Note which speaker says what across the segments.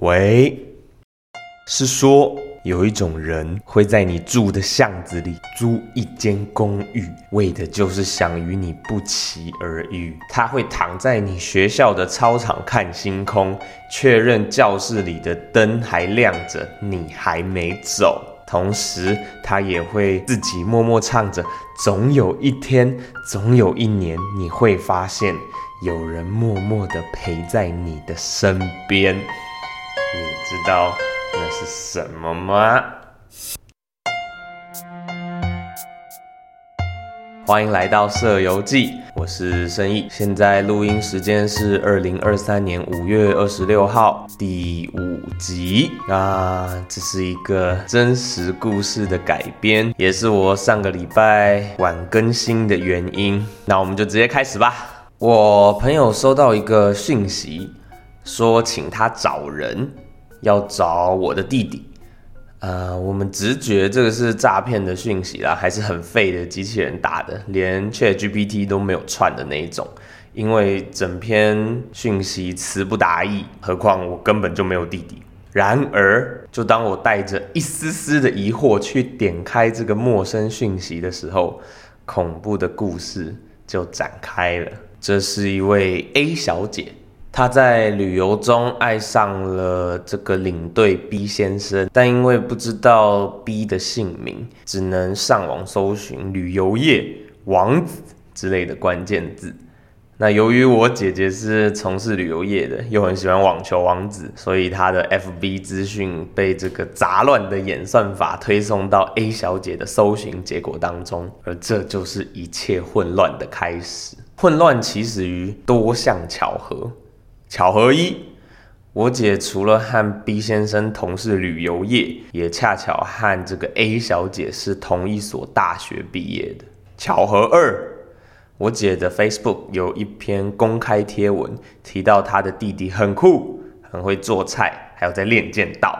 Speaker 1: 喂，是说有一种人会在你住的巷子里租一间公寓，为的就是想与你不期而遇。他会躺在你学校的操场看星空，确认教室里的灯还亮着，你还没走。同时，他也会自己默默唱着：“总有一天，总有一年，你会发现有人默默地陪在你的身边。”你知道那是什么吗？欢迎来到《社游记》，我是申意。现在录音时间是二零二三年五月二十六号，第五集。那这是一个真实故事的改编，也是我上个礼拜晚更新的原因。那我们就直接开始吧。我朋友收到一个讯息，说请他找人，要找我的弟弟。呃，我们直觉这个是诈骗的讯息啦，还是很废的机器人打的，连 Chat GPT 都没有串的那一种。因为整篇讯息词不达意，何况我根本就没有弟弟。然而，就当我带着一丝丝的疑惑去点开这个陌生讯息的时候，恐怖的故事就展开了。这是一位 A 小姐。他在旅游中爱上了这个领队 B 先生，但因为不知道 B 的姓名，只能上网搜寻“旅游业王子”之类的关键字。那由于我姐姐是从事旅游业的，又很喜欢网球王子，所以她的 FB 资讯被这个杂乱的演算法推送到 A 小姐的搜寻结果当中，而这就是一切混乱的开始。混乱起始于多项巧合。巧合一，我姐除了和 B 先生同是旅游业，也恰巧和这个 A 小姐是同一所大学毕业的。巧合二，我姐的 Facebook 有一篇公开贴文，提到她的弟弟很酷，很会做菜，还有在练剑道。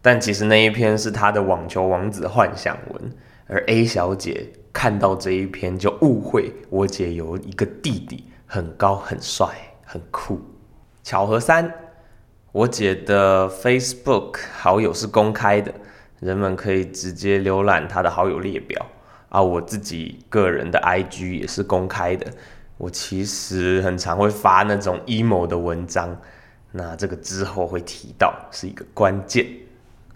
Speaker 1: 但其实那一篇是她的网球王子幻想文，而 A 小姐看到这一篇就误会我姐有一个弟弟，很高、很帅、很酷。巧合三，我姐的 Facebook 好友是公开的，人们可以直接浏览她的好友列表。啊，我自己个人的 IG 也是公开的。我其实很常会发那种 emo 的文章，那这个之后会提到，是一个关键。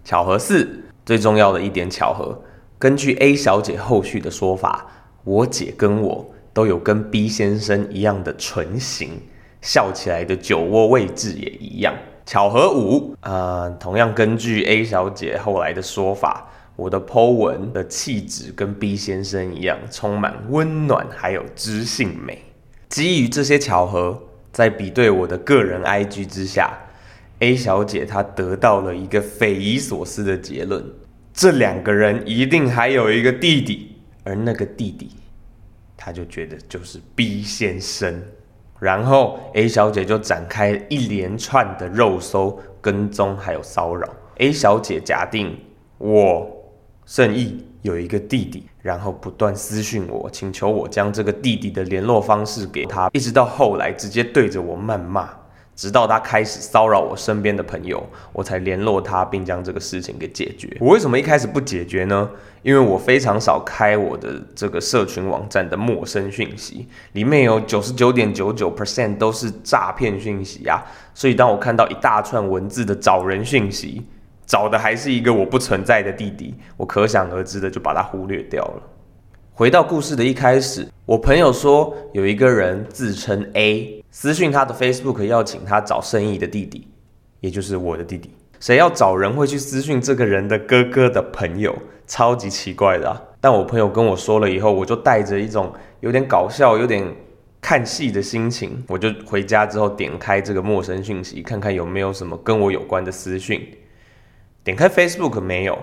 Speaker 1: 巧合四，最重要的一点巧合，根据 A 小姐后续的说法，我姐跟我都有跟 B 先生一样的唇形。笑起来的酒窝位置也一样。巧合五，呃，同样根据 A 小姐后来的说法，我的 Po 文的气质跟 B 先生一样，充满温暖，还有知性美。基于这些巧合，在比对我的个人 IG 之下，A 小姐她得到了一个匪夷所思的结论：这两个人一定还有一个弟弟，而那个弟弟，她就觉得就是 B 先生。然后 A 小姐就展开一连串的肉搜、跟踪，还有骚扰。A 小姐假定我盛意有一个弟弟，然后不断私讯我，请求我将这个弟弟的联络方式给他，一直到后来直接对着我谩骂。直到他开始骚扰我身边的朋友，我才联络他，并将这个事情给解决。我为什么一开始不解决呢？因为我非常少开我的这个社群网站的陌生讯息，里面有九十九点九九 percent 都是诈骗讯息啊。所以当我看到一大串文字的找人讯息，找的还是一个我不存在的弟弟，我可想而知的就把它忽略掉了。回到故事的一开始，我朋友说有一个人自称 A，私讯他的 Facebook 要请他找生意的弟弟，也就是我的弟弟。谁要找人会去私讯这个人的哥哥的朋友？超级奇怪的。啊。但我朋友跟我说了以后，我就带着一种有点搞笑、有点看戏的心情，我就回家之后点开这个陌生讯息，看看有没有什么跟我有关的私讯。点开 Facebook 没有，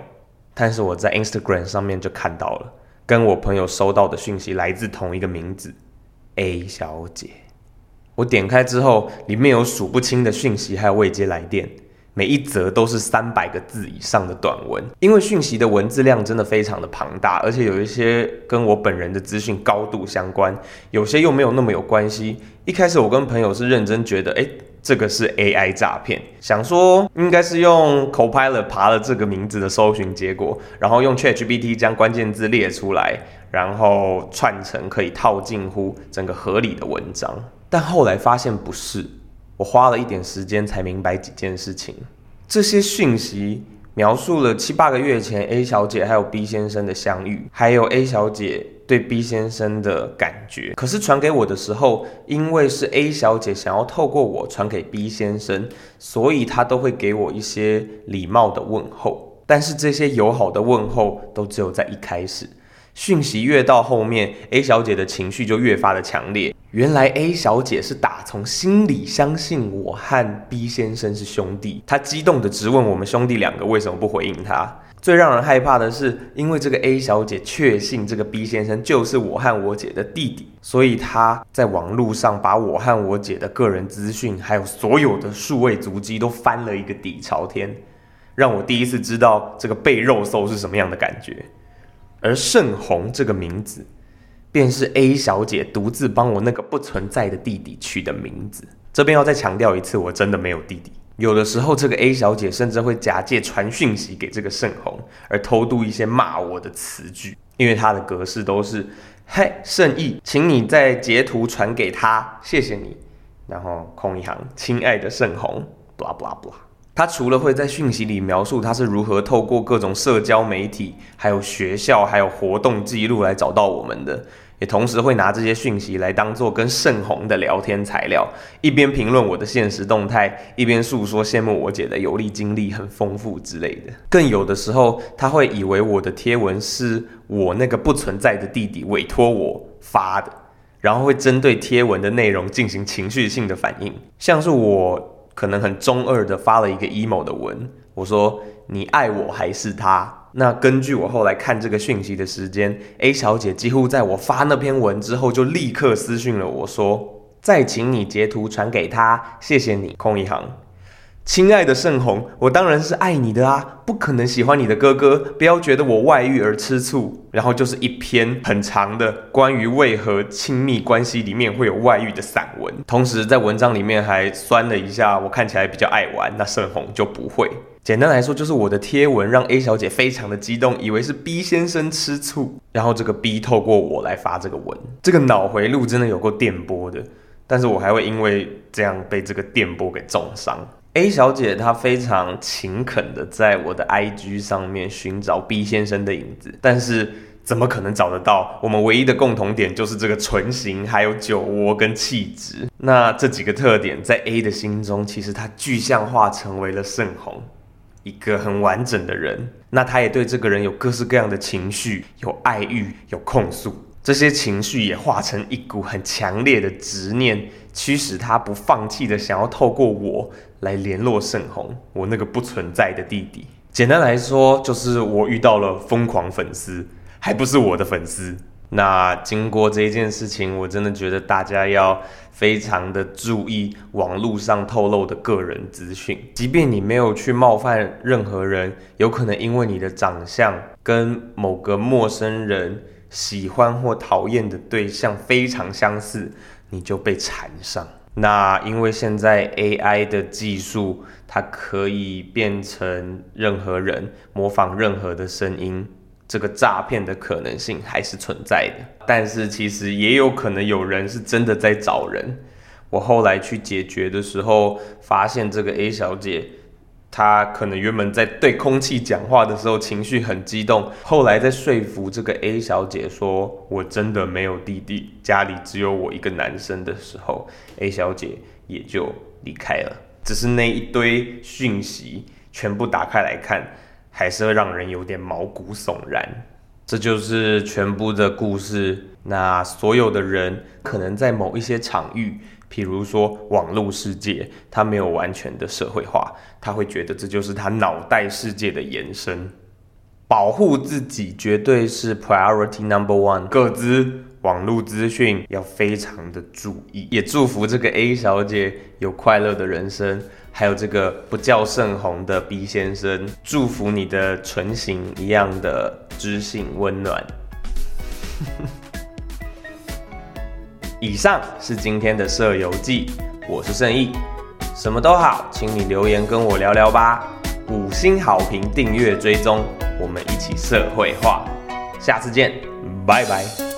Speaker 1: 但是我在 Instagram 上面就看到了。跟我朋友收到的讯息来自同一个名字，A 小姐。我点开之后，里面有数不清的讯息，还有未接来电，每一则都是三百个字以上的短文。因为讯息的文字量真的非常的庞大，而且有一些跟我本人的资讯高度相关，有些又没有那么有关系。一开始我跟朋友是认真觉得，哎，这个是 AI 诈骗，想说应该是用 Copilot 爬了这个名字的搜寻结果，然后用 ChatGPT 将关键字列出来，然后串成可以套近乎整个合理的文章。但后来发现不是，我花了一点时间才明白几件事情。这些讯息描述了七八个月前 A 小姐还有 B 先生的相遇，还有 A 小姐。对 B 先生的感觉，可是传给我的时候，因为是 A 小姐想要透过我传给 B 先生，所以她都会给我一些礼貌的问候。但是这些友好的问候都只有在一开始，讯息越到后面，A 小姐的情绪就越发的强烈。原来 A 小姐是打从心里相信我和 B 先生是兄弟，她激动的质问我们兄弟两个为什么不回应她。最让人害怕的是，因为这个 A 小姐确信这个 B 先生就是我和我姐的弟弟，所以她在网络上把我和我姐的个人资讯，还有所有的数位足迹都翻了一个底朝天，让我第一次知道这个被肉搜是什么样的感觉。而盛红这个名字，便是 A 小姐独自帮我那个不存在的弟弟取的名字。这边要再强调一次，我真的没有弟弟。有的时候，这个 A 小姐甚至会假借传讯息给这个盛红，而偷渡一些骂我的词句，因为她的格式都是“嘿，盛意，请你再截图传给他，谢谢你。”然后空一行，“亲爱的盛红，blah blah blah。”他除了会在讯息里描述他是如何透过各种社交媒体、还有学校、还有活动记录来找到我们的。也同时会拿这些讯息来当做跟盛红的聊天材料，一边评论我的现实动态，一边诉说羡慕我姐的游历经历很丰富之类的。更有的时候，他会以为我的贴文是我那个不存在的弟弟委托我发的，然后会针对贴文的内容进行情绪性的反应，像是我可能很中二的发了一个 emo 的文，我说你爱我还是他？那根据我后来看这个讯息的时间，A 小姐几乎在我发那篇文之后，就立刻私讯了我说：“再请你截图传给他，谢谢你。”空一行，亲爱的盛红，我当然是爱你的啊，不可能喜欢你的哥哥，不要觉得我外遇而吃醋。然后就是一篇很长的关于为何亲密关系里面会有外遇的散文，同时在文章里面还酸了一下我看起来比较爱玩，那盛红就不会。简单来说，就是我的贴文让 A 小姐非常的激动，以为是 B 先生吃醋，然后这个 B 透过我来发这个文，这个脑回路真的有够电波的，但是我还会因为这样被这个电波给重伤。A 小姐她非常勤恳的在我的 IG 上面寻找 B 先生的影子，但是怎么可能找得到？我们唯一的共同点就是这个唇形，还有酒窝跟气质。那这几个特点在 A 的心中，其实它具象化成为了盛红。一个很完整的人，那他也对这个人有各式各样的情绪，有爱欲，有控诉，这些情绪也化成一股很强烈的执念，驱使他不放弃的想要透过我来联络盛红，我那个不存在的弟弟。简单来说，就是我遇到了疯狂粉丝，还不是我的粉丝。那经过这一件事情，我真的觉得大家要非常的注意网络上透露的个人资讯。即便你没有去冒犯任何人，有可能因为你的长相跟某个陌生人喜欢或讨厌的对象非常相似，你就被缠上。那因为现在 AI 的技术，它可以变成任何人，模仿任何的声音。这个诈骗的可能性还是存在的，但是其实也有可能有人是真的在找人。我后来去解决的时候，发现这个 A 小姐，他可能原本在对空气讲话的时候情绪很激动，后来在说服这个 A 小姐说我真的没有弟弟，家里只有我一个男生的时候，A 小姐也就离开了。只是那一堆讯息全部打开来看。还是会让人有点毛骨悚然。这就是全部的故事。那所有的人可能在某一些场域，譬如说网络世界，他没有完全的社会化，他会觉得这就是他脑袋世界的延伸。保护自己绝对是 priority number one。各自网络资讯要非常的注意。也祝福这个 A 小姐有快乐的人生。还有这个不叫盛红的 B 先生，祝福你的唇形一样的知性温暖。以上是今天的社游记，我是盛意。什么都好，请你留言跟我聊聊吧。五星好评、订阅、追踪，我们一起社会化。下次见，拜拜。